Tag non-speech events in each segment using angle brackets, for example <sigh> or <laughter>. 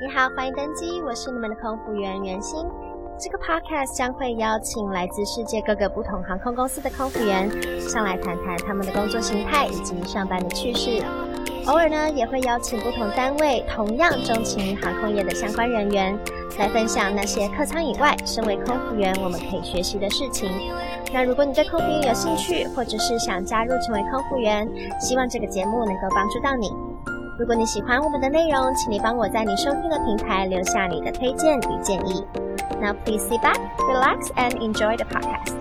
你好，欢迎登机，我是你们的空服员袁心。这个 podcast 将会邀请来自世界各个不同航空公司的空服员上来谈谈他们的工作形态以及上班的趣事。偶尔呢，也会邀请不同单位同样钟情航空业的相关人员来分享那些客舱以外，身为空服员我们可以学习的事情。那如果你对空服员有兴趣，或者是想加入成为空服员，希望这个节目能够帮助到你。如果你喜欢我们的内容，请你帮我在你收听的平台留下你的推荐与建议。Now please sit back, relax, and enjoy the podcast.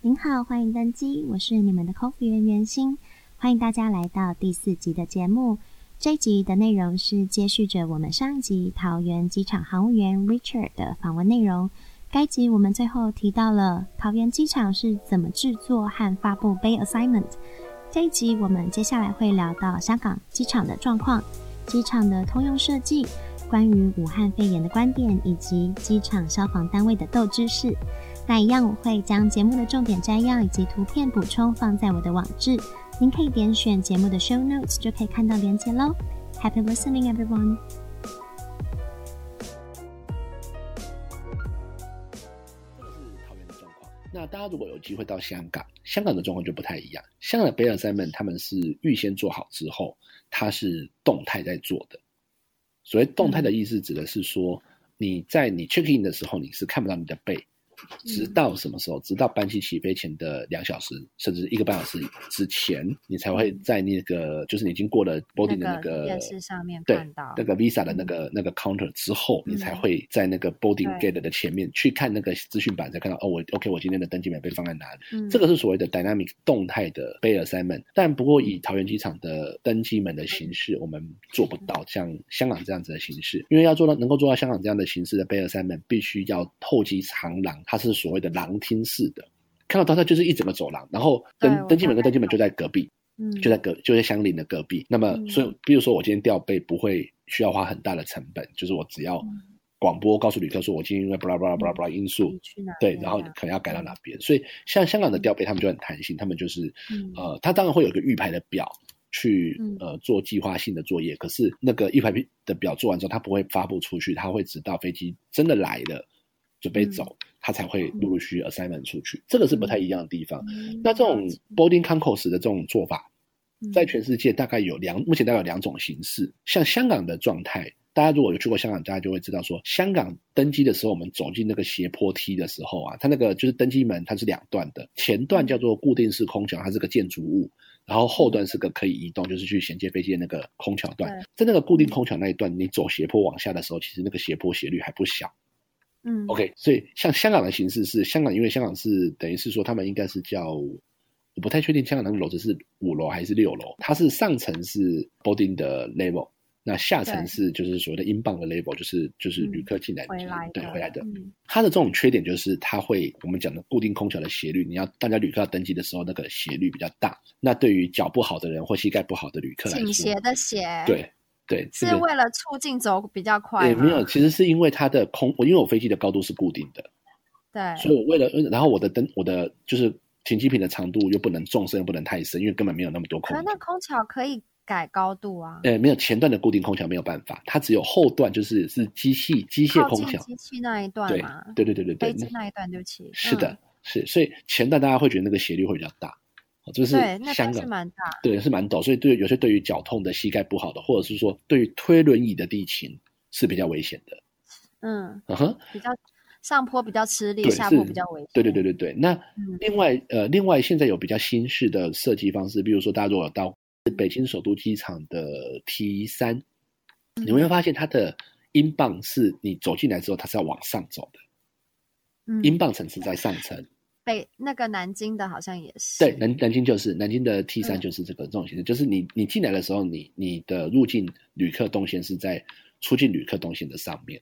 您好，欢迎登机，我是你们的空服员袁心，欢迎大家来到第四集的节目。这一集的内容是接续着我们上一集桃园机场航务员 Richard 的访问内容。该集我们最后提到了桃园机场是怎么制作和发布 Bay Assignment。这一集我们接下来会聊到香港机场的状况、机场的通用设计、关于武汉肺炎的观点以及机场消防单位的斗知识。那一样我会将节目的重点摘要以及图片补充放在我的网志。您可以点选节目的 show notes，就可以看到连接喽。Happy listening, everyone！这个是桃园的状况。那大家如果有机会到香港，香港的状况就不太一样。香港的 Bay Assignment 他们是预先做好之后，它是动态在做的。所谓动态的意思，指的是说你在你 check in 的时候，你是看不到你的背。直到什么时候？直到班机起飞前的两小时，甚至一个半小时之前，你才会在那个，就是你已经过了 boarding 的那个电视上面看到那个 visa 的那个、嗯、那个 counter 之后，你才会在那个 boarding gate 的前面去看那个资讯板，才看到哦，我 OK，我今天的登机门被放在哪里。嗯、这个是所谓的 dynamic 动态的 Bay Assignment。但不过以桃园机场的登机门的形式，我们做不到像香港这样子的形式，因为要做到能够做到香港这样的形式的 Bay Assignment，必须要候机长廊。它是所谓的廊厅式的，看到它它就是一整个走廊，然后登登机门跟登机门就在隔壁，嗯，就在隔就在相邻的隔壁。那么，嗯、所以比如说我今天调备不会需要花很大的成本，就是我只要广播告诉旅客说，我今天因为巴拉巴拉巴拉巴拉因素，对，然后可能要改到哪边。嗯、所以像香港的调备，他们就很弹性，他们就是、嗯、呃，他当然会有一个预排的表去呃做计划性的作业，可是那个预排的表做完之后，他不会发布出去，他会直到飞机真的来了。准备走，他才会陆陆续续 assignment 出去，这个是不太一样的地方。那这种 boarding concourse 的这种做法，在全世界大概有两，目前大概有两种形式。像香港的状态，大家如果有去过香港，大家就会知道说，香港登机的时候，我们走进那个斜坡梯的时候啊，它那个就是登机门，它是两段的，前段叫做固定式空桥，它是个建筑物，然后后段是个可以移动，就是去衔接飞机的那个空桥段。在那个固定空桥那一段，你走斜坡往下的时候，其实那个斜坡斜率还不小。嗯，OK，所以像香港的形式是香港，因为香港是等于是说他们应该是叫，我不太确定香港那个楼层是五楼还是六楼，它是上层是 boarding 的 level，那下层是就是所谓的 inbound 的 level，就是就是旅客进来、就是、回来对回来的。嗯、它的这种缺点就是它会我们讲的固定空调的斜率，你要大家旅客要登机的时候那个斜率比较大，那对于脚不好的人或膝盖不好的旅客来说，倾斜的斜，对。对，是为了促进走比较快。对，没有，其实是因为它的空，我因为我飞机的高度是固定的，对，所以我为了，然后我的灯，我的就是停机坪的长度又不能纵深，又不能太深，因为根本没有那么多空。可那空桥可以改高度啊？呃，没有，前段的固定空桥没有办法，它只有后段，就是是机器机械空桥，机器那一段嘛？对对对对对，飞机那一段对不起。是的，是，所以前段大家会觉得那个斜率会比较大。就是香港是蛮大，对，是蛮陡，所以对有些对于脚痛的、膝盖不好的，或者是说对于推轮椅的地勤是比较危险的。嗯，嗯哼，比较上坡比较吃力，下坡比较危险。对对对对对。那另外、嗯、呃，另外现在有比较新式的设计方式，比如说大家如果到北京首都机场的 T 三、嗯，你会发现它的 inbound 是你走进来之后，它是要往上走的。嗯，inbound 层次在上层。北那个南京的好像也是，对，南南京就是南京的 T 三就是这个这种形式，嗯、就是你你进来的时候，你你的入境旅客动线是在出境旅客动线的上面。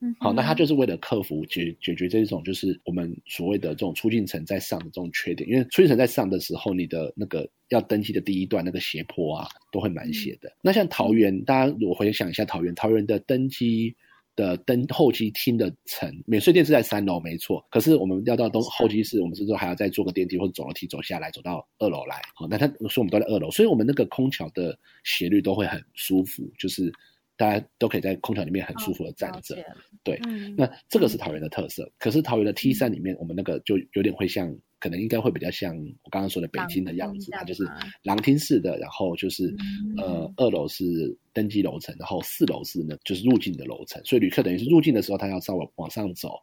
嗯，好，那他就是为了克服解解决这种就是我们所谓的这种出境层在上的这种缺点，因为出境层在上的时候，你的那个要登机的第一段那个斜坡啊，都会蛮斜的。嗯、那像桃园，大家我回想一下桃园，桃园的登机。的登候机厅的层，免税店是在三楼，没错。可是我们要到东候机室，我们是说还要再坐个电梯或者走楼梯走下来，走到二楼来。好，那他说我们都在二楼，所以我们那个空调的斜率都会很舒服，就是大家都可以在空调里面很舒服的站着。哦、对、嗯，那这个是桃园的特色。嗯、可是桃园的 T 三里面，我们那个就有点会像。可能应该会比较像我刚刚说的北京的样子，它就是廊厅式的，然后就是、嗯、呃二楼是登机楼层，然后四楼是呢就是入境的楼层，所以旅客等于是入境的时候，他要稍微往上走。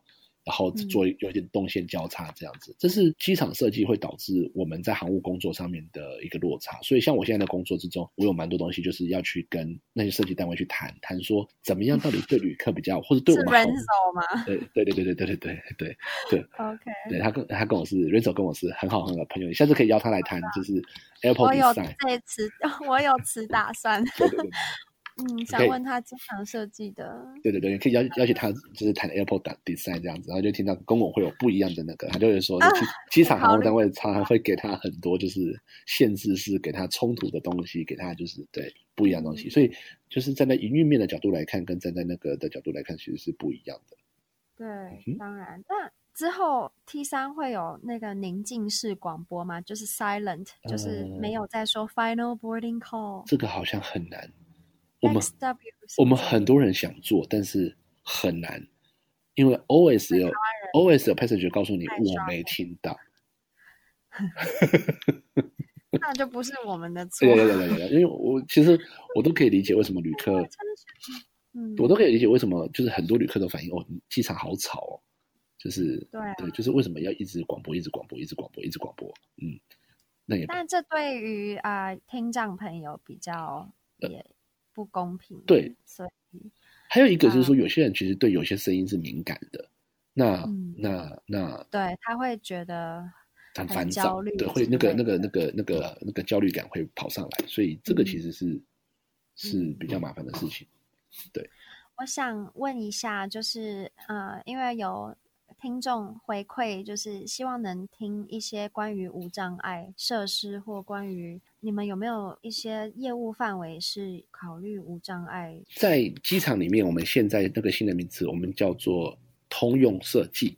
然后做有点动线交叉这样子，嗯，这是机场设计会导致我们在航务工作上面的一个落差。所以像我现在的工作之中，我有蛮多东西就是要去跟那些设计单位去谈谈，说怎么样到底对旅客比较，或者对我们好。是 Renzo 吗？对对对对对对对对对对。<laughs> OK。对他跟他跟我是 Renzo 跟我是很好很好的朋友，你下次可以邀他来谈，就是 Design。我有这次，<laughs> 我有此打算。对对对嗯，想问他机场设计的，对对对，你可以邀邀请他，就是谈 airport design 这样子，然后就听到公共会有不一样的那个，他就会说，机、啊、场航空单位。常常会给他很多就是限制，是给他冲突的东西，给他就是对不一样的东西，所以就是站在营运面的角度来看，跟站在那个的角度来看，其实是不一样的。对，嗯、当然，那之后 T 三会有那个宁静式广播吗？就是 silent，就是没有在说 final boarding call，嗯、这个好像很难。我们我们很多人想做，但是很难，因为 always 有 always 有 passenger 告诉你我没听到，<laughs> 那就不是我们的错。对对对对对，因为我其实我都可以理解为什么旅客，嗯，我都可以理解为什么就是很多旅客都反映哦，机场好吵哦，就是对、啊、对，就是为什么要一直广播，一直广播，一直广播，一直广播，嗯，那也，但这对于啊、呃、听障朋友比较也。不公平。对，所以还有一个就是说，有些人其实对有些声音是敏感的，嗯、那、嗯、那那，对他会觉得很烦躁，对，会那个那个那个那个那个焦虑感会跑上来，所以这个其实是、嗯、是比较麻烦的事情。对，我想问一下，就是呃，因为有。听众回馈就是希望能听一些关于无障碍设施，或关于你们有没有一些业务范围是考虑无障碍？在机场里面，我们现在那个新的名词，我们叫做通用设计。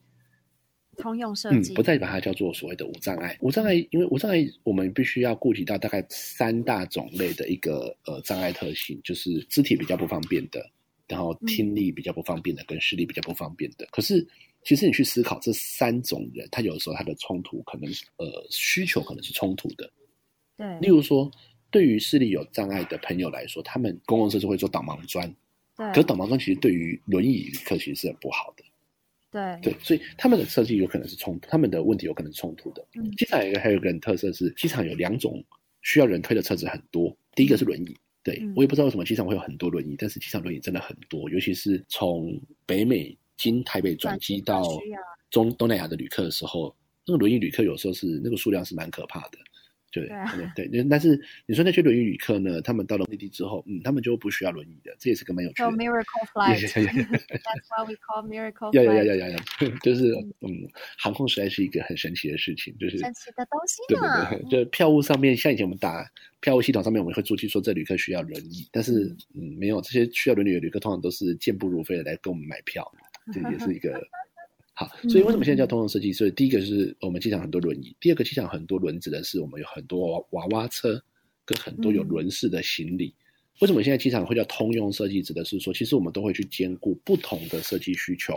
通用设计，嗯，不再把它叫做所谓的无障碍。无障碍，因为无障碍，我们必须要顾及到大概三大种类的一个呃障碍特性，就是肢体比较不方便的，然后听力比较不方便的，跟视力比较不方便的。可是其实你去思考这三种人，他有的时候他的冲突可能呃需求可能是冲突的。对，例如说，对于视力有障碍的朋友来说，他们公共设施会做导盲砖。对，可是导盲砖其实对于轮椅旅客其实是很不好的。对对，所以他们的设计有可能是冲突，他们的问题有可能是冲突的。嗯，机场有一个还有一个人特色是，机场有两种需要人推的车子很多。第一个是轮椅，对，嗯，我也不知道为什么机场会有很多轮椅，但是机场轮椅真的很多，尤其是从北美。经台北转机到中东南亚的旅客的时候，那个轮椅旅客有时候是那个数量是蛮可怕的。对对、啊、对，但是你说那些轮椅旅客呢？他们到了目的地之后，嗯，他们就不需要轮椅的，这也是个蛮有趣的。So miracle <laughs> flight. <laughs> That's why we call miracle flight. 呀呀呀呀呀！就是嗯，航空实在是一个很神奇的事情，就是神奇的东西嘛。对对对，就票务上面，像以前我们打票务系统上面，我们会注记说这旅客需要轮椅，但是嗯，没有这些需要轮椅的旅客，通常都是健步如飞的来跟我们买票。这也是一个 <laughs> 好，所以为什么现在叫通用设计？所以第一个是我们机场很多轮椅，第二个机场很多轮子的是我们有很多娃娃车跟很多有轮式的行李。为什么现在机场会叫通用设计？指的是说，其实我们都会去兼顾不同的设计需求，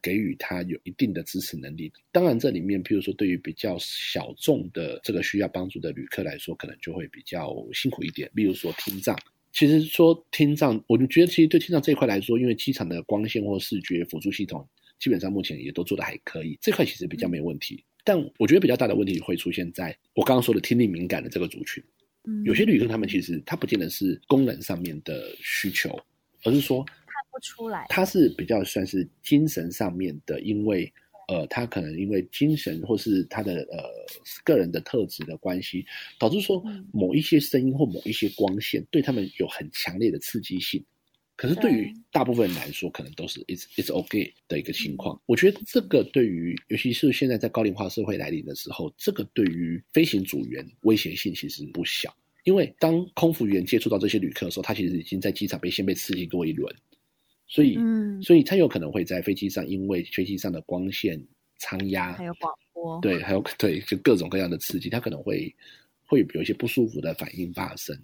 给予它有一定的支持能力。当然，这里面譬如说对于比较小众的这个需要帮助的旅客来说，可能就会比较辛苦一点。例如说听障。其实说听障，我就觉得其实对听障这一块来说，因为机场的光线或视觉辅助系统基本上目前也都做的还可以，这块其实比较没问题。但我觉得比较大的问题会出现在我刚刚说的听力敏感的这个族群。嗯，有些旅客他们其实他不见得是功能上面的需求，而是说看不出来，他是比较算是精神上面的，因为。呃，他可能因为精神或是他的呃个人的特质的关系，导致说某一些声音或某一些光线对他们有很强烈的刺激性。可是对于大部分人来说，可能都是 it's it's okay 的一个情况。我觉得这个对于，尤其是现在在高龄化社会来临的时候，这个对于飞行组员威胁性其实不小。因为当空服员接触到这些旅客的时候，他其实已经在机场被先被刺激过一轮。所以，嗯，所以它有可能会在飞机上，因为飞机上的光线、舱压，还有广播，对，还有对，就各种各样的刺激，它可能会会有一些不舒服的反应发生。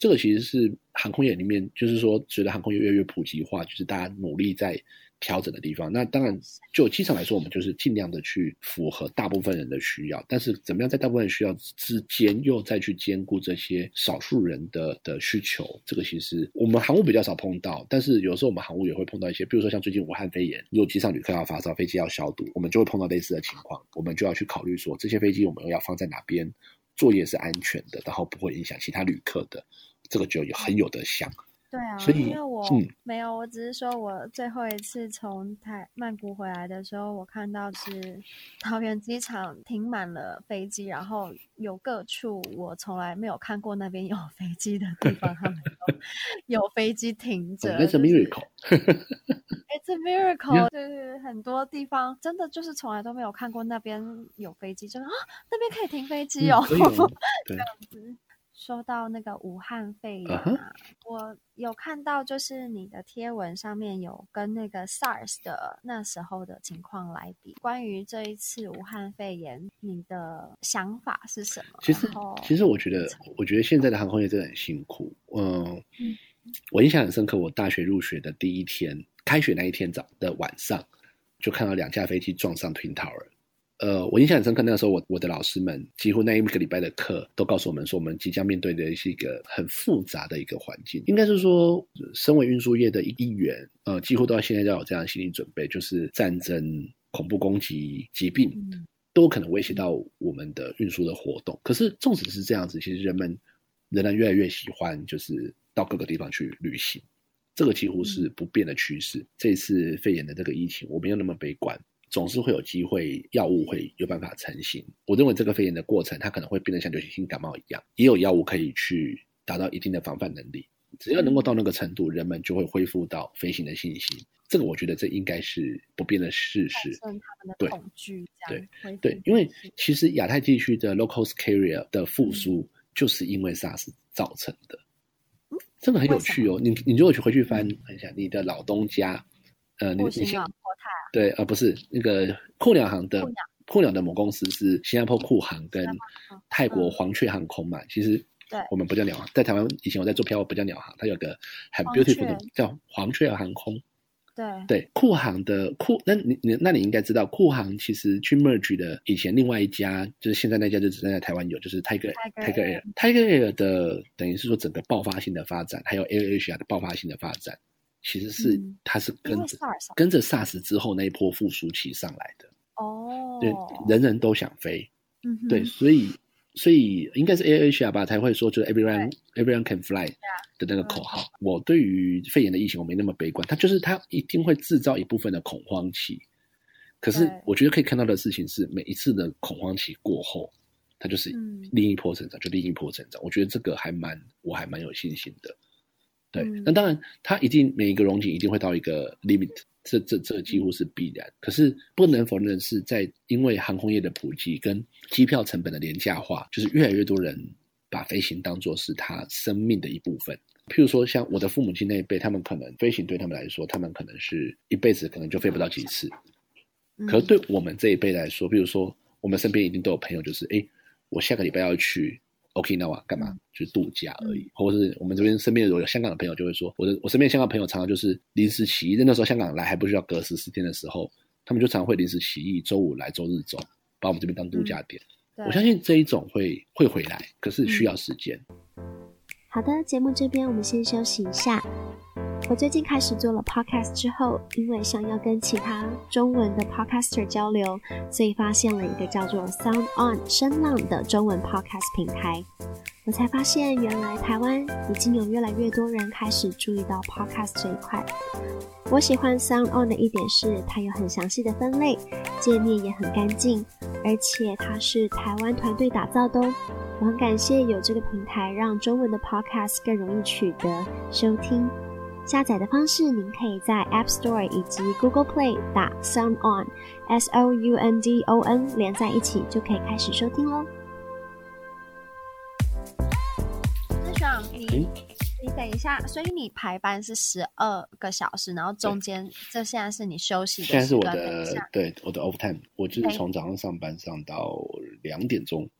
这个其实是航空业里面，就是说，随着航空业越来越普及化，就是大家努力在调整的地方。那当然，就机场来说，我们就是尽量的去符合大部分人的需要。但是，怎么样在大部分需要之间，又再去兼顾这些少数人的的需求，这个其实我们航务比较少碰到。但是，有时候我们航务也会碰到一些，比如说像最近武汉肺炎，如果机上旅客要发烧，飞机要消毒，我们就会碰到类似的情况。我们就要去考虑说，这些飞机我们要放在哪边，作业是安全的，然后不会影响其他旅客的。这个就有很有的想，对啊，所以因为我、嗯、没有，我只是说我最后一次从台曼谷回来的时候，我看到是桃园机场停满了飞机，然后有各处我从来没有看过那边有飞机的地方，他们 <laughs> 有飞机停着。<laughs> It's a miracle. It's a miracle. 就是很多地方真的就是从来都没有看过那边有飞机，就是啊，那边可以停飞机哦 <laughs> 这样子。说到那个武汉肺炎啊，uh huh. 我有看到，就是你的贴文上面有跟那个 SARS 的那时候的情况来比。关于这一次武汉肺炎，你的想法是什么？其实，后其实我觉得，我觉得现在的航空业真的很辛苦。嗯，嗯我印象很深刻，我大学入学的第一天，开学那一天早的晚上，就看到两架飞机撞上 Twin Tower。呃，我印象很深刻，那个时候我我的老师们几乎那一个礼拜的课都告诉我们说，我们即将面对的是一个很复杂的一个环境。应该是说，身为运输业的一员，呃，几乎都要现在要有这样的心理准备，就是战争、恐怖攻击、疾病，都可能威胁到我们的运输的活动。可是，纵使是这样子，其实人们仍然越来越喜欢，就是到各个地方去旅行。这个几乎是不变的趋势。这次肺炎的这个疫情，我没有那么悲观。总是会有机会，药物会有办法成型。我认为这个肺炎的过程，它可能会变得像流行性感冒一样，也有药物可以去达到一定的防范能力。只要能够到那个程度，人们就会恢复到飞行的信心。这个我觉得这应该是不变的事实。对，对，对，因为其实亚太地区的 local carrier 的复苏，就是因为 SARS 造成的。嗯，这个很有趣哦。你你如果去回去翻一下你的老东家，呃，你你先。对，而、呃、不是那个酷鸟航的酷鸟的母公司是新加坡酷航跟泰国黄雀航空嘛？其实我们不叫鸟航，在台湾以前我在做票，不叫鸟航，它有个很 beautiful 的叫黄雀航空。对对，酷航的酷，那你你那你应该知道，酷航其实去 merge 的以前另外一家，就是现在那家就只剩在台湾有，就是 Tiger Tiger Air Tiger Air 的等于是说整个爆发性的发展，还有 AirAsia 的爆发性的发展。其实是它是跟着跟着 SARS 之后那一波复苏期上来的。哦，对，人人都想飞，嗯，对，所以所以应该是 AirAsia 吧才会说就是 everyone everyone can fly 的那个口号。嗯、我对于肺炎的疫情我没那么悲观，它就是它一定会制造一部分的恐慌期，可是我觉得可以看到的事情是每一次的恐慌期过后，它就是另一波成长，嗯、就另一波成长。我觉得这个还蛮我还蛮有信心的。对，那当然，它一定每一个荣景一定会到一个 limit，这这这几乎是必然。可是不能否认的是，在因为航空业的普及跟机票成本的廉价化，就是越来越多人把飞行当做是他生命的一部分。譬如说，像我的父母亲那一辈，他们可能飞行对他们来说，他们可能是一辈子可能就飞不到几次。可是对我们这一辈来说，比如说我们身边一定都有朋友，就是哎，我下个礼拜要去。OK，那我干嘛？就是度假而已，或者是我们这边身边有有香港的朋友就会说，我的我身边香港朋友常常就是临时起意，那时候香港来还不需要隔十四天的时候，他们就常常会临时起意，周五来周日走，把我们这边当度假点。嗯、我相信这一种会会回来，可是需要时间。好的，节目这边我们先休息一下。我最近开始做了 podcast 之后，因为想要跟其他中文的 podcaster 交流，所以发现了一个叫做 Sound On 声浪的中文 podcast 平台。我才发现，原来台湾已经有越来越多人开始注意到 podcast 这一块。我喜欢 Sound On 的一点是，它有很详细的分类，界面也很干净，而且它是台湾团队打造的哦。我很感谢有这个平台，让中文的 podcast 更容易取得收听。下载的方式，您可以在 App Store 以及 Google Play 打 Sound On，S O U N D O N 连在一起就可以开始收听喽。那爽，你、嗯、你等一下，所以你排班是十二个小时，然后中间这现在是你休息的。现在是我的对我的 off time，我就是从早上上班上到两点钟，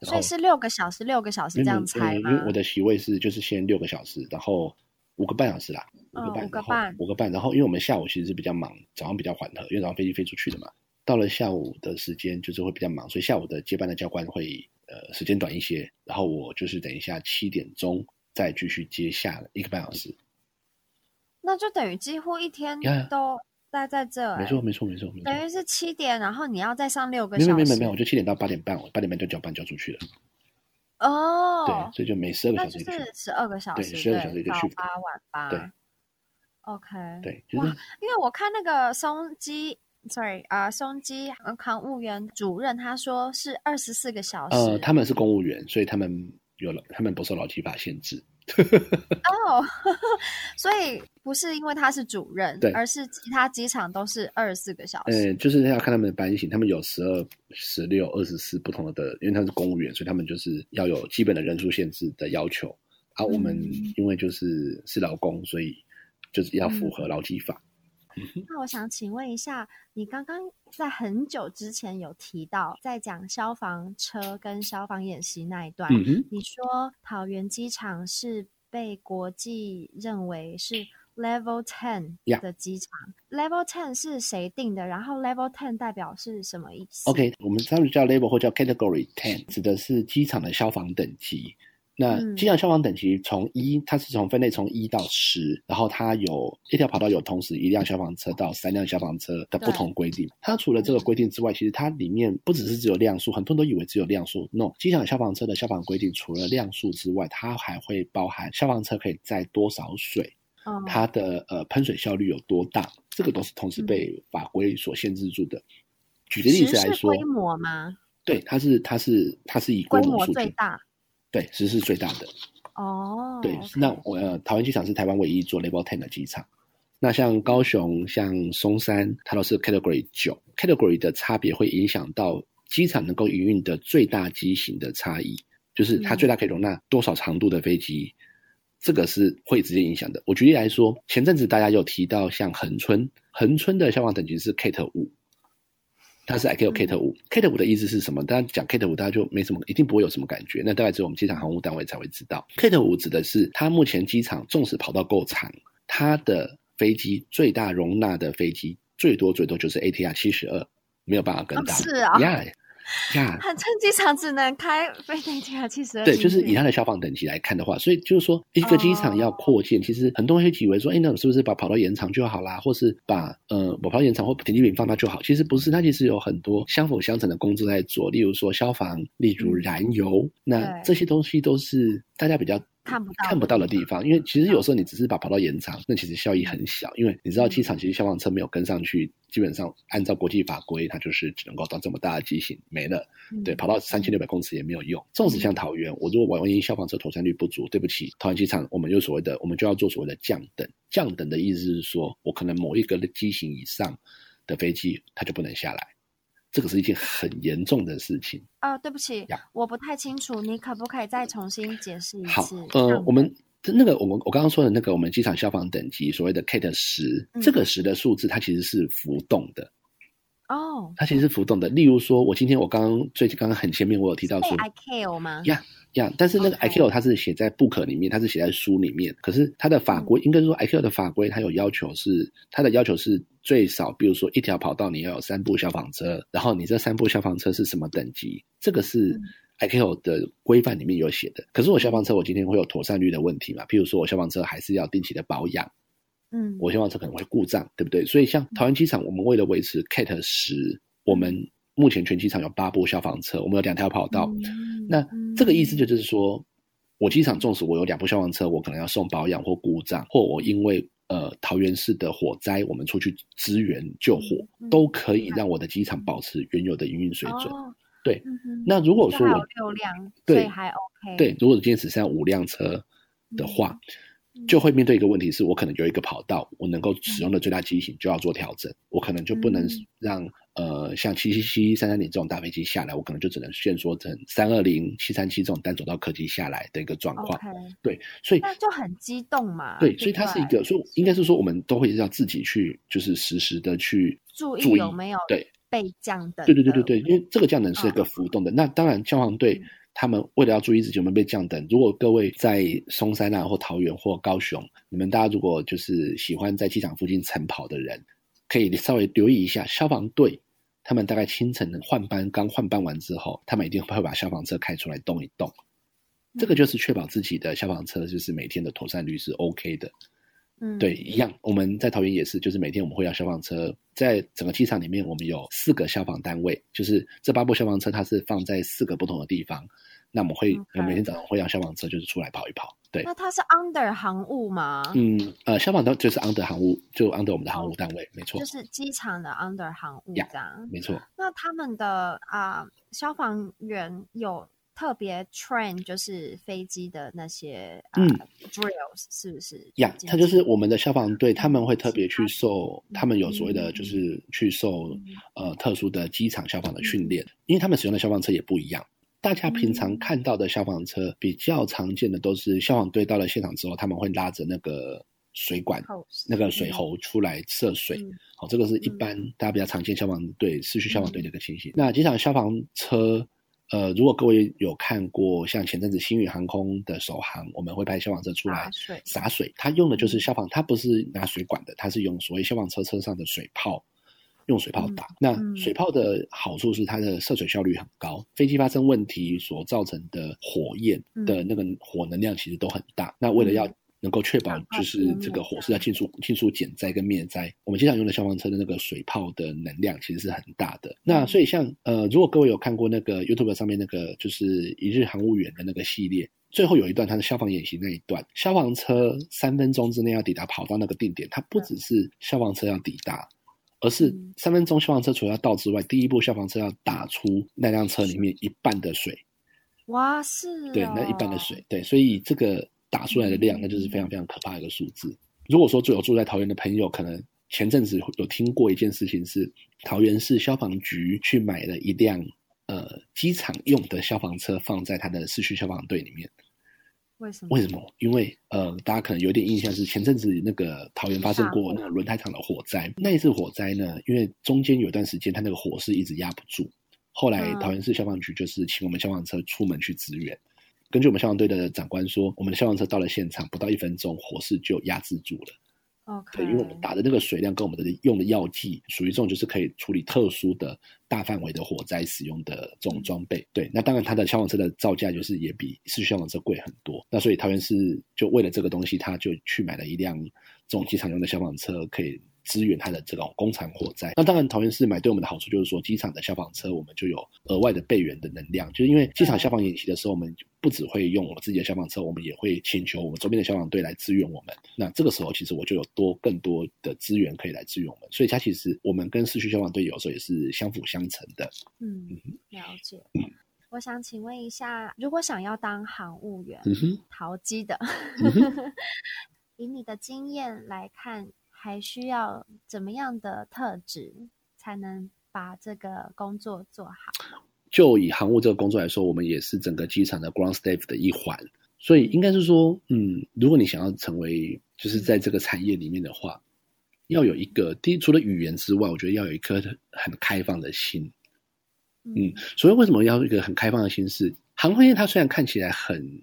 所以是六个小时，六个小时这样猜吗？因为我的席位是就是先六个小时，然后五个半小时啦，五个半，五个半，五个半，然后因为我们下午其实是比较忙，早上比较缓和，因为早上飞机飞出去的嘛，到了下午的时间就是会比较忙，所以下午的接班的教官会呃时间短一些，然后我就是等一下七点钟。再继续接下一个半小时，那就等于几乎一天都待在这、欸。没错，没错，没错，没错。等于是七点，然后你要再上六个小时。没有，没有，没有，我就七点到八点半，我八点半就交班交出去了。哦，对，所以就每十二个小时那就是十二个小时，对，十二个小时就去早八晚八。对，OK，对，就是、哇，因为我看那个松基，sorry 啊、呃，松基航务员主任他说是二十四个小时。呃，他们是公务员，所以他们。有了，他们不受劳基法限制。<laughs> 哦，所以不是因为他是主任，对，而是其他机场都是二十四个小时。嗯，就是要看他们的班型，他们有十二、十六、二十四不同的，因为他是公务员，所以他们就是要有基本的人数限制的要求。啊，我们因为就是是劳工，所以就是要符合劳基法。嗯那我想请问一下，你刚刚在很久之前有提到，在讲消防车跟消防演习那一段，嗯、你说桃园机场是被国际认为是 Level Ten 的机场。Level Ten 是谁定的？然后 Level Ten 代表是什么意思？OK，我们上面叫 Level 或叫 Category Ten，指的是机场的消防等级。那机场消防等级从一，它是从分类从一到十，然后它有一条跑道有同时一辆消防车到三辆消防车的不同规定。它除了这个规定之外，其实它里面不只是只有量数，很多人都以为只有量数。No，机场消防车的消防规定除了量数之外，它还会包含消防车可以载多少水，它的呃喷水效率有多大，这个都是同时被法规所限制住的。举个例子来说，规模吗？对，它是它是它是以规模最大。对，十是最大的哦。对.那我呃，桃园机场是台湾唯一做 Level Ten 的机场。那像高雄、像松山，它都是 Category 九。Category 的差别会影响到机场能够营运的最大机型的差异，就是它最大可以容纳多少长度的飞机，嗯，这个是会直接影响的。我举例来说，前阵子大家有提到像恒春，恒春的消防等级是 Cat 五。它是 ICAO Cat 五，Cat 五的意思是什么？大家讲 Cat 五，大家就没什么，一定不会有什么感觉。那大概只有我们机场航务单位才会知道。Cat 五指的是它目前机场纵使跑道够长，它的飞机最大容纳的飞机最多最多就是 ATR 七十二，没有办法更大。哦、是啊。Yeah. 呀，恒春机场只能开飞艇机啊七十二。对，就是以它的消防等级来看的话，所以就是说，一个机场要扩建，其实很多人会以为说，哎，那我是不是把跑道延长就好啦，或是把呃我跑道延长或停机坪放大就好？其实不是，它其实有很多相辅相成的工作在做。例如说消防，例如燃油，嗯、那这些东西都是大家比较。看不到看不到的地方，因为其实有时候你只是把跑道延长，那其实效益很小。因为你知道机场其实消防车没有跟上去，基本上按照国际法规，它就是只能够到这么大的机型没了。对，跑到三千六百公尺也没有用。纵使像桃园，我如果万一消防车妥善率不足，对不起，桃园机场我们就所谓的，我们就要做所谓的降等。降等的意思是说，我可能某一个的机型以上的飞机，它就不能下来。这个是一件很严重的事情啊、呃！对不起，yeah. 我不太清楚，你可不可以再重新解释一次？好，呃，我们那个，我们我刚刚说的那个，我们机场消防等级所谓的 KAT 十、嗯，这个十的数字，它其实是浮动的。哦，它其实是浮动的。例如说，我今天我刚刚最近刚刚很前面，我有提到说 ICAO 吗？呀呀，但是那个 ICAO 它是写在 book 里面，它是写在书里面。可是它的法规，嗯、应该说 ICAO 的法规，它有要求是，它的要求是。最少，比如说一条跑道你要有三部消防车，然后你这三部消防车是什么等级？这个是 ICAO 的规范里面有写的。可是我消防车我今天会有妥善率的问题嘛？譬如说我消防车还是要定期的保养，嗯，我消防车可能会故障，对不对？所以像桃园机场，我们为了维持 Cat 十，我们目前全机场有八部消防车，我们有两条跑道。那这个意思就就是说，我机场纵使我有两部消防车，我可能要送保养或故障，或我因为呃，桃园市的火灾，我们出去支援救火，嗯、都可以让我的机场保持原有的营运水准。哦、对、嗯，那如果说我六辆，对，还 OK。对，如果今天只剩下五辆车的话，嗯、就会面对一个问题是，我可能有一个跑道，我能够使用的最大机型就要做调整，我可能就不能让呃像七七七、三三零这种大飞机下来，我可能就只能限缩成三二零、七三七这种单走道客机下来的一个状况。对，所以那就很激动嘛。对，所以它是一个，所以应该是说，我们都会要自己去，就是实时的去注意有没有对被降等。对对对对对，因为这个降等是一个浮动的。那当然，消防队。他们为了要注意自己有没有被降等，如果各位在松山啊或桃园或高雄，你们大家如果就是喜欢在机场附近晨跑的人，可以稍微留意一下消防队，他们大概清晨换班刚换班完之后，他们一定会把消防车开出来动一动，这个就是确保自己的消防车就是每天的妥善率是 OK 的。嗯，对，一样。我们在桃园也是，就是每天我们会要消防车，在整个机场里面，我们有四个消防单位，就是这八部消防车，它是放在四个不同的地方。那我们会，我每天早上会让消防车就是出来跑一跑。对，那它是 under 航务吗？嗯，呃，消防队就是 under 航务，就 under 我们的航务单位，没错，就是机场的 under 航务这样，没错。那他们的啊、呃，消防员有。特别 train 就是飞机的那些嗯、uh, drills 是不是？呀、他就是我们的消防队，他们会特别去受，他们有所谓的就是去受、嗯、呃特殊的机场消防的训练，因为他们使用的消防车也不一样。大家平常看到的消防车比较常见的都是消防队到了现场之后，他们会拉着那个水管、那个水喉出来涉水。好、嗯哦，这个是一般大家比较常见消防队、市区消防队的一个情形。嗯、那机场消防车。呃，如果各位有看过像前阵子星宇航空的首航，我们会派消防车出来洒水，它用的就是消防，它不是拿水管的，它是用所谓消防车车上的水炮，用水炮打。嗯、那水炮的好处是它的射水效率很高，飞机发生问题所造成的火焰的那个火能量其实都很大。那为了要能够确保就是这个火势要迅速迅速减灾跟灭灾，我们经常用的消防车的那个水炮的能量其实是很大的。那所以像呃，如果各位有看过那个 YouTube 上面那个就是一日航务员的那个系列，最后有一段它的消防演习那一段，消防车三分钟之内要抵达跑到那个定点，它不只是消防车要抵达，而是三分钟消防车除了要到之外，第一步消防车要打出那辆车里面一半的水。哇，是、哦、对那一半的水，对，所以这个。打出来的量，那就是非常非常可怕的一个数字。如果说住有住在桃园的朋友，可能前阵子有听过一件事情是，桃园市消防局去买了一辆呃机场用的消防车，放在他的市区消防队里面。为什么？为什么？因为呃，大家可能有点印象是前阵子那个桃园发生过那个轮胎厂的火灾。那一次火灾呢，因为中间有段时间它那个火势一直压不住，后来桃园市消防局就是请我们消防车出门去支援。根据我们消防队的长官说，我们的消防车到了现场不到一分钟，火势就压制住了。对，因为我们打的那个水量跟我们的用的药剂属于这种就是可以处理特殊的大范围的火灾使用的这种装备。对，那当然它的消防车的造价就是也比市区消防车贵很多。那所以桃园市就为了这个东西，他就去买了一辆这种机场用的消防车，可以。支援它的这种工厂火灾，那当然桃园市买对我们的好处就是说，机场的消防车我们就有额外的备援的能量，就是因为机场消防演习的时候，我们不只会用我们自己的消防车，我们也会请求我们周边的消防队来支援我们。那这个时候，其实我就有多更多的资源可以来支援我们，所以它其实我们跟市区消防队有时候也是相辅相成的。嗯，了解。我想请问一下，如果想要当航务员，淘机的，<laughs> 以你的经验来看。还需要怎么样的特质才能把这个工作做好？就以航务这个工作来说，我们也是整个机场的 ground staff 的一环，所以应该是说，嗯，如果你想要成为就是在这个产业里面的话，要有一个第一，除了语言之外，我觉得要有一颗很开放的心。嗯，所以为什么要一个很开放的心是？是航空业它虽然看起来很。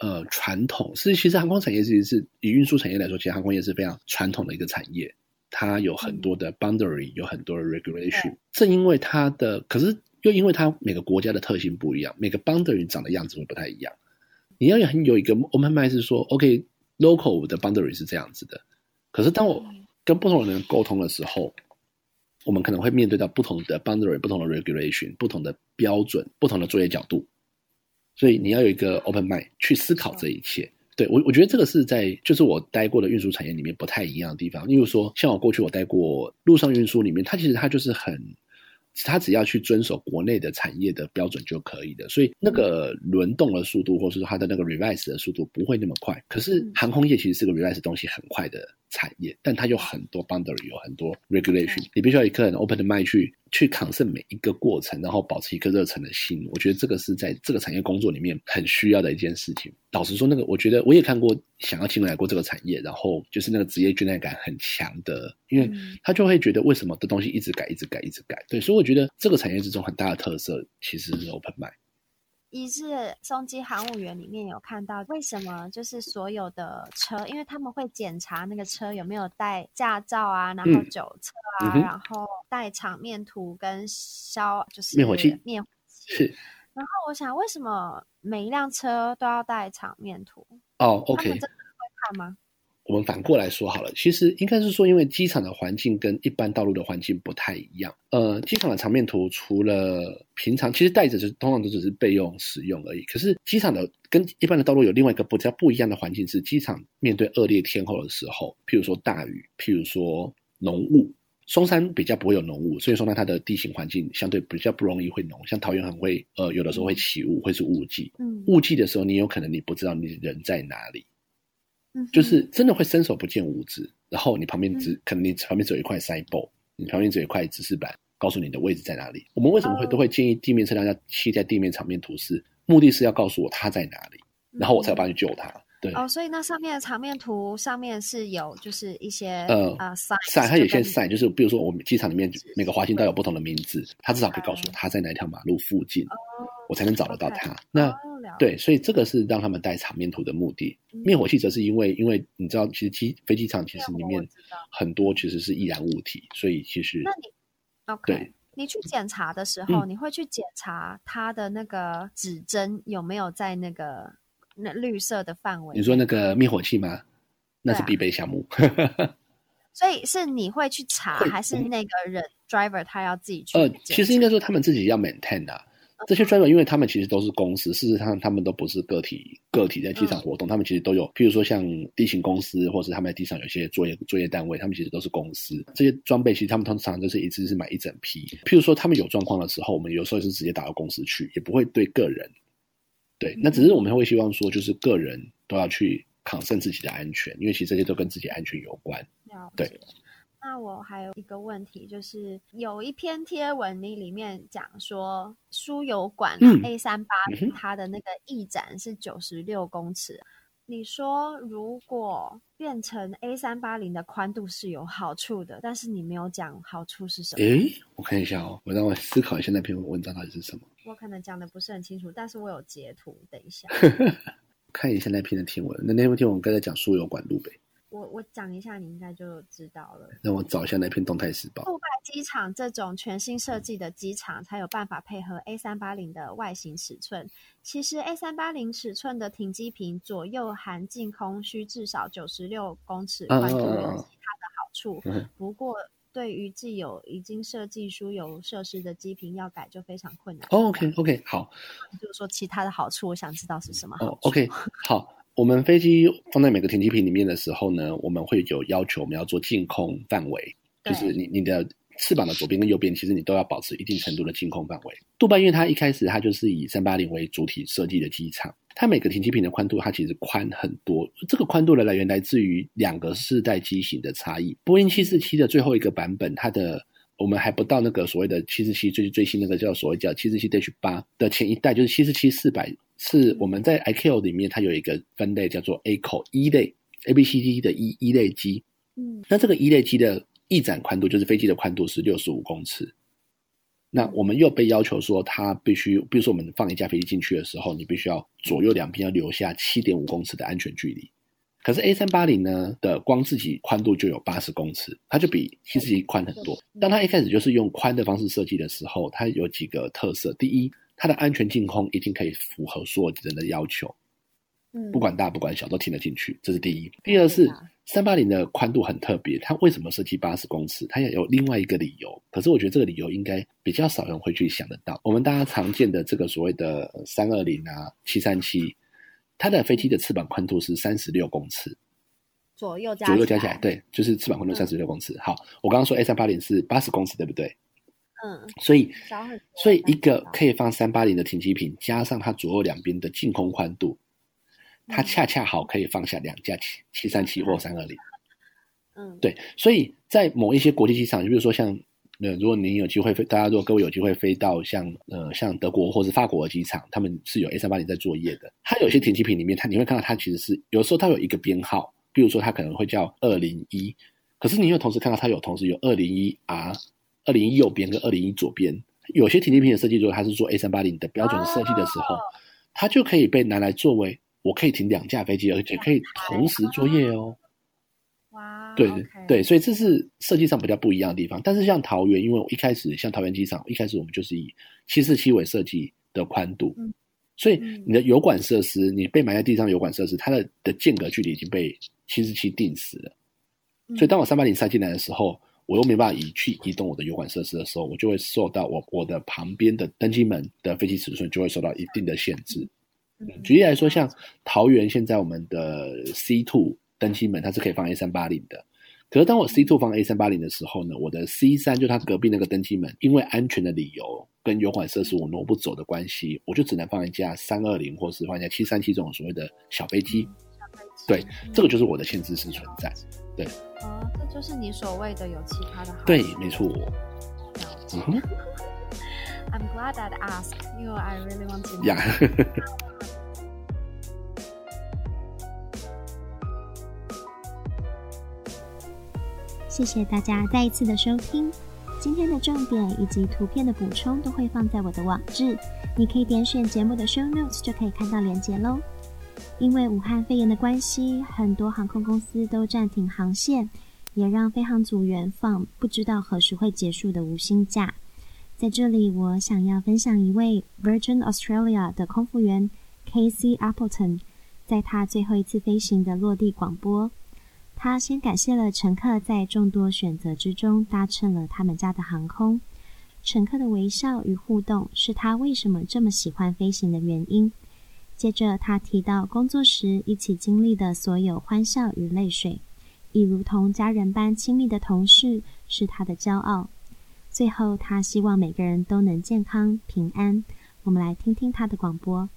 呃，传统是其实航空产业其实是以运输产业来说，其实航空业是非常传统的一个产业，它有很多的 boundary，有很多的 regulation。正因为它的，可是又因为它每个国家的特性不一样，每个 boundary 长的样子会不太一样。你要有很有一个 open mind 是说，OK，local 的 boundary 是这样子的。可是当我跟不同的人沟通的时候，我们可能会面对到不同的 boundary、不同的 regulation、不同的标准、不同的作业角度。所以你要有一个 open mind 去思考这一切。对，我，我觉得这个是在就是我待过的运输产业里面不太一样的地方。例如说，像我过去我待过陆上运输里面，它其实它就是很它只要去遵守国内的产业的标准就可以的，所以那个轮动的速度，或是说它的那个 revise 的速度不会那么快。可是航空业其实是个 revise 东西很快的产业，但它有很多 boundary，有很多 regulation，你必须要一个很 open 的 mind 去去 concern 每一个过程，然后保持一颗热忱的心。我觉得这个是在这个产业工作里面很需要的一件事情。老实说，那个我觉得我也看过想要进来过这个产业，然后就是那个职业倦怠感很强的，因为他就会觉得为什么的东西一直改，一直改，一直改。对，所以我觉得这个产业之中很大的特色其实是 open mind。一日松机航务员里面有看到，为什么就是所有的车，因为他们会检查那个车有没有带驾照啊，然后酒测啊，嗯、然后带场面图跟消就是灭火器，灭火器是。然后我想，为什么每一辆车都要带场面图？哦，OK，他们真的会看吗？我们反过来说好了，其实应该是说，因为机场的环境跟一般道路的环境不太一样。呃，机场的场面图除了平常，其实带着是通常都只是备用使用而已。可是机场的跟一般的道路有另外一个不较不一样的环境是，机场面对恶劣天候的时候，譬如说大雨，譬如说浓雾，松山比较不会有浓雾，所以说呢，它的地形环境相对比较不容易会浓。像桃园很会，呃，有的时候会起雾，会是雾季。嗯，雾季的时候，你有可能你不知道你人在哪里。就是真的会伸手不见五指，然后你旁边只、嗯、可能你旁边只有一块 signboard，你旁边只有一块指示板，告诉你的位置在哪里。我们为什么会都会建议地面车辆要贴在地面场面图示？目的是要告诉我他在哪里，然后我才有办法去救他。对哦，所以那上面的场面图上面是有就是一些呃啊 sign，它有些 sign 就是比如说我们机场里面每个滑行道有不同的名字，它至少可以告诉我它在哪条马路附近，我才能找得到他。那对，所以这个是让他们带场面图的目的。灭火器则是因为因为你知道，其实机飞机场其实里面很多其实是易燃物体，所以其实那你 OK，对你去检查的时候，你会去检查它的那个指针有没有在那个。那绿色的范围，你说那个灭火器吗？那是必备项目。啊、<laughs> 所以是你会去查，还是那个人 driver 他要自己去？呃，其实应该说他们自己要 maintain 的、啊。这些 driver 因为他们其实都是公司，事实上他们都不是个体，个体在机场活动，嗯、他们其实都有，譬如说像地勤公司，或是他们在地上有些作业作业单位，他们其实都是公司。这些装备其实他们通常都是一次是买一整批。譬如说他们有状况的时候，我们有时候是直接打到公司去，也不会对个人。对，那只是我们会希望说，就是个人都要去抗胜自己的安全，因为其实这些都跟自己安全有关。对。那我还有一个问题，就是有一篇贴文，你里面讲说，输油管 A 三八零它的那个翼展是九十六公尺。嗯你说如果变成 A 三八零的宽度是有好处的，但是你没有讲好处是什么？诶，我看一下哦，我让我思考一下那篇文章到底是什么。我可能讲的不是很清楚，但是我有截图，等一下 <laughs> 看一下那篇的贴文。那那篇贴文刚才讲输油管路呗。我我讲一下，你应该就知道了。让我找一下那篇动态时报。杜拜机场这种全新设计的机场，才有办法配合 A 三八零的外形尺寸。其实 A 三八零尺寸的停机坪左右含净空需至少九十六公尺宽度，有其他的好处。嗯、不过，对于既有已经设计输油设施的机坪要改就非常困难。哦、OK OK 好。就是说其他的好处，我想知道是什么好处。哦、OK 好。我们飞机放在每个停机坪里面的时候呢，我们会有要求，我们要做净空范围，就是你你的翅膀的左边跟右边，其实你都要保持一定程度的净空范围。杜拜因为它一开始它就是以三八零为主体设计的机场，它每个停机坪的宽度它其实宽很多。这个宽度的来源来自于两个世代机型的差异。波音七四七的最后一个版本，它的我们还不到那个所谓的七四七最最新那个叫所谓叫七四七 Dash 八的前一代，就是七四七四百。是我们在 ICAO 里面，它有一个分类叫做 A 口一类 A B C D 的一一类机。嗯，那这个一类机的翼展宽度就是飞机的宽度是六十五公尺。那我们又被要求说，它必须，比如说我们放一架飞机进去的时候，你必须要左右两边要留下七点五公尺的安全距离。可是 A 三八零呢的光自己宽度就有八十公尺，它就比七四七宽很多。当它一开始就是用宽的方式设计的时候，它有几个特色。第一，它的安全净空一定可以符合所有人的要求，嗯，不管大不管小都听得进去，这是第一。第二是三八零的宽度很特别，它为什么设计八十公尺？它也有另外一个理由，可是我觉得这个理由应该比较少人会去想得到。我们大家常见的这个所谓的三二零啊、七三七，它的飞机的翅膀宽度是三十六公尺，左右加左右加起来，对，就是翅膀宽度三十六公尺。好，我刚刚说 A 三八零是八十公尺，对不对？嗯，所以所以一个可以放三八零的停机坪，加上它左右两边的净空宽度，它恰恰好可以放下两架七七三七或三二零。嗯，对，所以在某一些国际机场，就比如说像呃，如果您有机会飞，大家如果各位有机会飞到像呃像德国或是法国的机场，他们是有 A 三八零在作业的。它有些停机坪里面，它你会看到它其实是有时候它有一个编号，比如说它可能会叫二零一，可是你又同时看到它有同时有二零一 R。二零一右边跟二零一左边，有些停机坪的设计，如果它是做 A 三八零的标准设计的时候，它就可以被拿来作为我可以停两架飞机，而且可以同时作业哦。哇，对对，所以这是设计上比较不一样的地方。但是像桃园，因为我一开始像桃园机场，一开始我们就是以七四七为设计的宽度，所以你的油管设施，你被埋在地上的油管设施，它的的间隔距离已经被七四七定死了。所以当我三八零塞进来的时候，我又没办法移去移动我的油管设施的时候，我就会受到我我的旁边的登机门的飞机尺寸就会受到一定的限制。嗯，举例来说，像桃园现在我们的 C two 登机门它是可以放 A 三八零的，可是当我 C two 放 A 三八零的时候呢，我的 C 三就它隔壁那个登机门，因为安全的理由跟油管设施我挪不走的关系，我就只能放一架三二零或是放一架七三七这种所谓的小飞机。对，这个就是我的限制是存在。对。哦，这就是你所谓的有其他的好。对，没错。嗯。<laughs> I'm glad I asked you. I really want to know. Yeah. 谢谢大家再一次的收听。今天的重点以及图片的补充都会放在我的网志，你可以点选节目的 show notes 就可以看到连接喽。因为武汉肺炎的关系，很多航空公司都暂停航线，也让飞航组员放不知道何时会结束的无薪假。在这里，我想要分享一位 Virgin Australia 的空服员 Casey Appleton，在他最后一次飞行的落地广播。他先感谢了乘客在众多选择之中搭乘了他们家的航空，乘客的微笑与互动是他为什么这么喜欢飞行的原因。接着，他提到工作时一起经历的所有欢笑与泪水，以如同家人般亲密的同事是他的骄傲。最后，他希望每个人都能健康平安。我们来听听他的广播。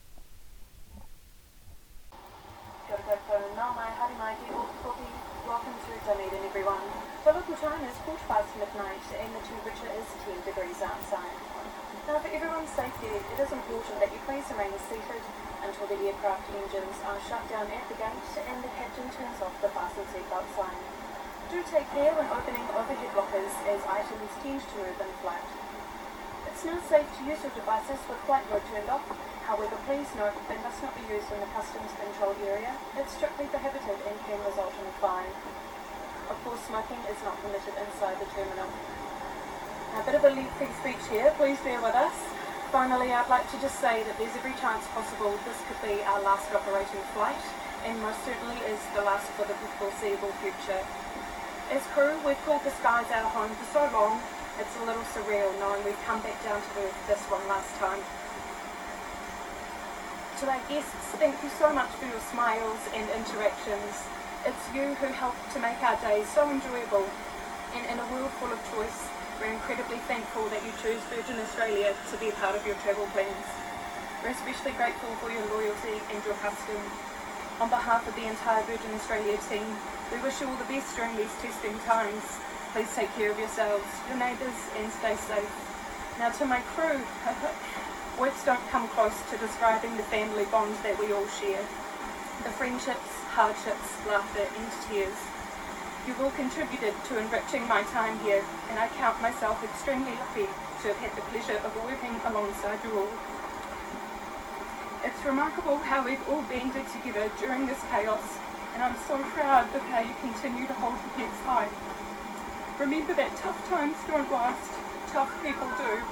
Until the aircraft engines are shut down at the gate and the captain turns off the fasten seatbelt sign. Do take care when opening overhead lockers as items tend to move in flight. It's now safe to use your devices with flight mode turned off. However, please note they must not be used in the customs control area. It's strictly prohibited and can result in a fine. Of course, smoking is not permitted inside the terminal. A bit of a lengthy speech here, please bear with us. Finally, I'd like to just say that there's every chance possible this could be our last operating flight, and most certainly is the last for the foreseeable future. As crew, we've called the skies our home for so long, it's a little surreal knowing we've come back down to earth this one last time. To our guests, thank you so much for your smiles and interactions. It's you who help to make our days so enjoyable, and in a world full of choice, we're incredibly thankful that you choose Virgin Australia to be a part of your travel plans. We're especially grateful for your loyalty and your custom. On behalf of the entire Virgin Australia team, we wish you all the best during these testing times. Please take care of yourselves, your neighbours, and stay safe. Now to my crew, <laughs> words don't come close to describing the family bonds that we all share. The friendships, hardships, laughter, and tears. You've all contributed to enriching my time here, and I count myself extremely lucky to have had the pleasure of working alongside you all. It's remarkable how we've all banded together during this chaos, and I'm so proud of how you continue to hold your heads high. Remember that tough times don't last, tough people do.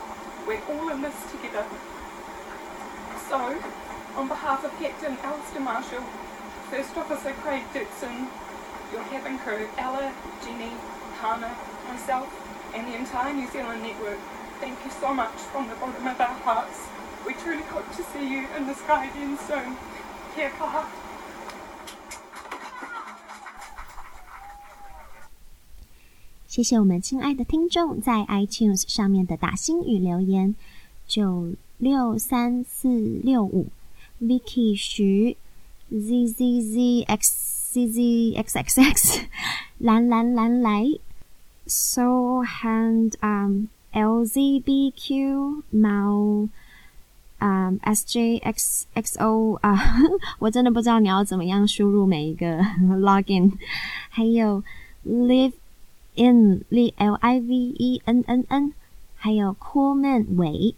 We're all in this together. So, on behalf of Captain Alistair Marshall, First Officer Craig Dixon, your cabin crew, Ella, Jenny, Hannah, myself, and the entire New Zealand network, thank you so much from the bottom of our hearts. We truly hope to see you in the sky again soon. Kia kaha. 谢 谢谢我们亲爱的听众在 iTunes 上面的打星与留言，九六三四六五，Vicky 徐 ，Z Z Z X Z Z X X X，蓝蓝蓝来，So hand um L Z B Q 猫。um,，SJXXO 啊，我真的不知道你要怎么样输入每一个 login，还有 live in L I V E N N N，还有 Coolman 伟，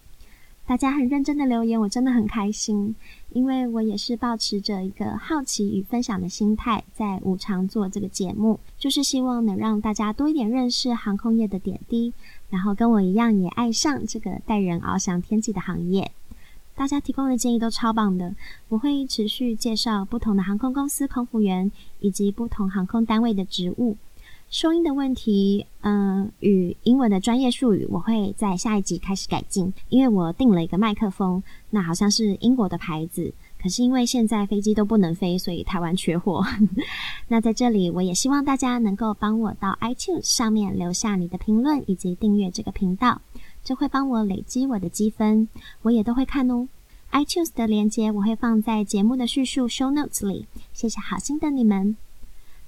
大家很认真的留言，我真的很开心，因为我也是抱持着一个好奇与分享的心态，在无偿做这个节目，就是希望能让大家多一点认识航空业的点滴，然后跟我一样也爱上这个带人翱翔天际的行业。大家提供的建议都超棒的，我会持续介绍不同的航空公司空服员以及不同航空单位的职务。收音的问题，嗯，与英文的专业术语，我会在下一集开始改进。因为我订了一个麦克风，那好像是英国的牌子，可是因为现在飞机都不能飞，所以台湾缺货。<laughs> 那在这里，我也希望大家能够帮我到 iTunes 上面留下你的评论以及订阅这个频道。这会帮我累积我的积分，我也都会看哦。iTunes 的链接我会放在节目的叙述 show notes 里，谢谢好心的你们。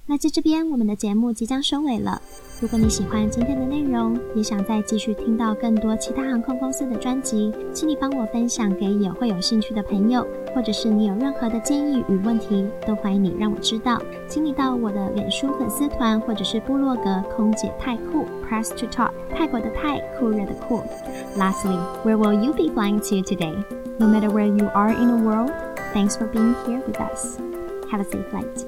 那在这边，我们的节目即将收尾了。如果你喜欢今天的内容，也想再继续听到更多其他航空公司的专辑，请你帮我分享给也会有兴趣的朋友，或者是你有任何的建议与问题，都欢迎你让我知道。请你到我的脸书粉丝团或者是部落格空姐太酷 Press to Talk 泰国的泰酷热的酷。Lastly, where will you be flying to today? No matter where you are in the world, thanks for being here with us. Have a safe flight.